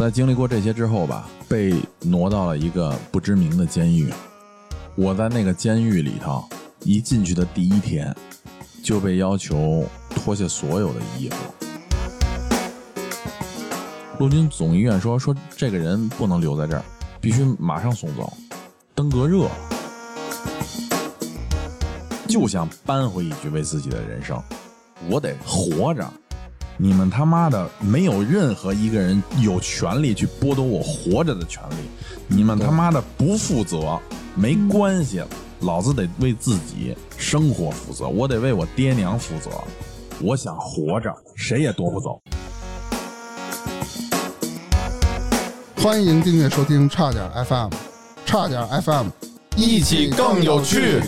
在经历过这些之后吧，被挪到了一个不知名的监狱。我在那个监狱里头，一进去的第一天，就被要求脱下所有的衣服。陆军总医院说说这个人不能留在这儿，必须马上送走。登革热，就想扳回一局为自己的人生，我得活着。你们他妈的没有任何一个人有权利去剥夺我活着的权利，你们他妈的不负责，没关系，老子得为自己生活负责，我得为我爹娘负责，我想活着，谁也夺不走。欢迎订阅收听差点 FM，差点 FM，一起更有趣。